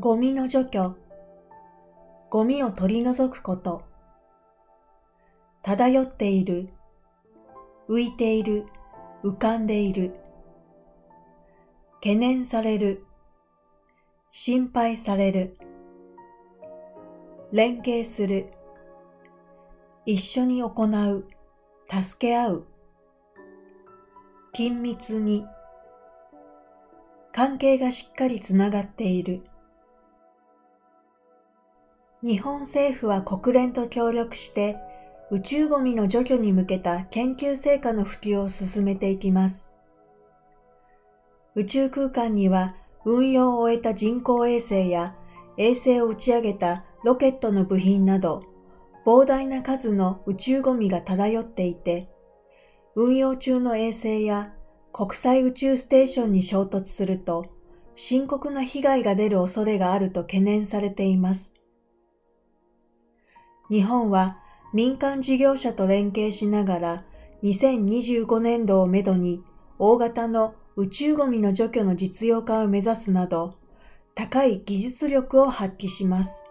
ゴミの除去、ゴミを取り除くこと、漂っている、浮いている、浮かんでいる、懸念される、心配される、連携する、一緒に行う、助け合う、緊密に、関係がしっかりつながっている。日本政府は国連と協力して宇宙ゴミの除去に向けた研究成果の普及を進めていきます。宇宙空間には運用を終えた人工衛星や衛星を打ち上げたロケットの部品など膨大な数の宇宙ゴミが漂っていて、運用中の衛星や国際宇宙ステーションに衝突すると深刻な被害が出る恐れがあると懸念されています。日本は民間事業者と連携しながら2025年度をめどに大型の宇宙ゴミの除去の実用化を目指すなど高い技術力を発揮します。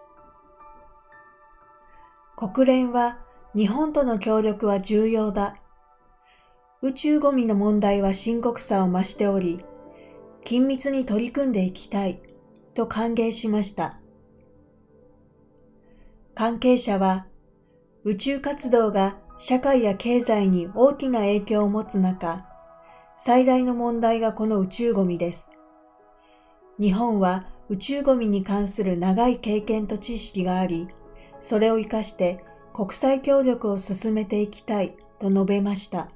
国連は日本との協力は重要だ。宇宙ゴミの問題は深刻さを増しており、緊密に取り組んでいきたいと歓迎しました。関係者は宇宙活動が社会や経済に大きな影響を持つ中、最大の問題がこの宇宙ゴミです。日本は宇宙ゴミに関する長い経験と知識があり、それを活かして国際協力を進めていきたいと述べました。